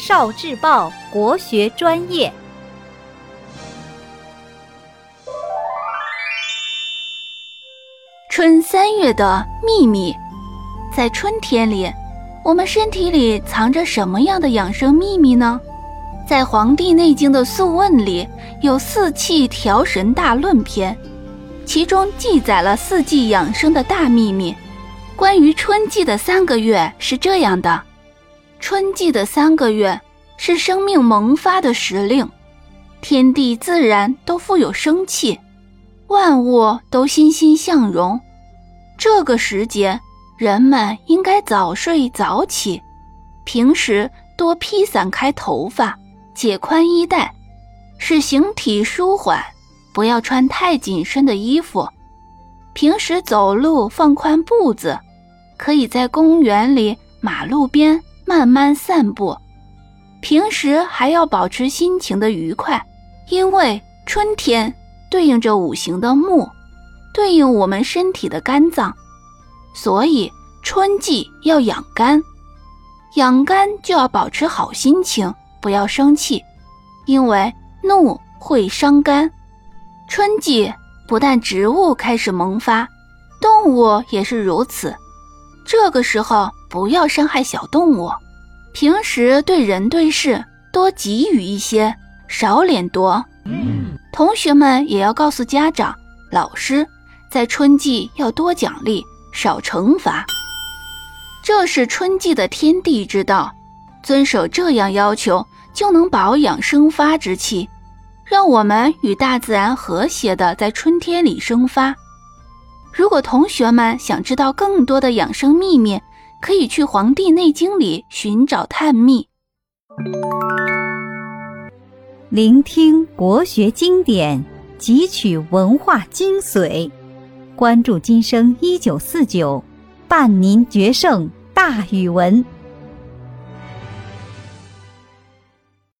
少智报国学专业。春三月的秘密，在春天里，我们身体里藏着什么样的养生秘密呢？在《黄帝内经》的《素问》里有《四气调神大论》篇，其中记载了四季养生的大秘密。关于春季的三个月是这样的：春季的三个月是生命萌发的时令，天地自然都富有生气，万物都欣欣向荣。这个时节，人们应该早睡早起，平时多披散开头发，解宽衣带，使形体舒缓。不要穿太紧身的衣服，平时走路放宽步子。可以在公园里、马路边慢慢散步。平时还要保持心情的愉快，因为春天对应着五行的木，对应我们身体的肝脏，所以春季要养肝。养肝就要保持好心情，不要生气，因为怒会伤肝。春季不但植物开始萌发，动物也是如此。这个时候不要伤害小动物，平时对人对事多给予一些，少敛夺。同学们也要告诉家长、老师，在春季要多奖励，少惩罚。这是春季的天地之道，遵守这样要求，就能保养生发之气，让我们与大自然和谐的在春天里生发。如果同学们想知道更多的养生秘密，可以去《黄帝内经》里寻找探秘。聆听国学经典，汲取文化精髓，关注今生一九四九，伴您决胜大语文。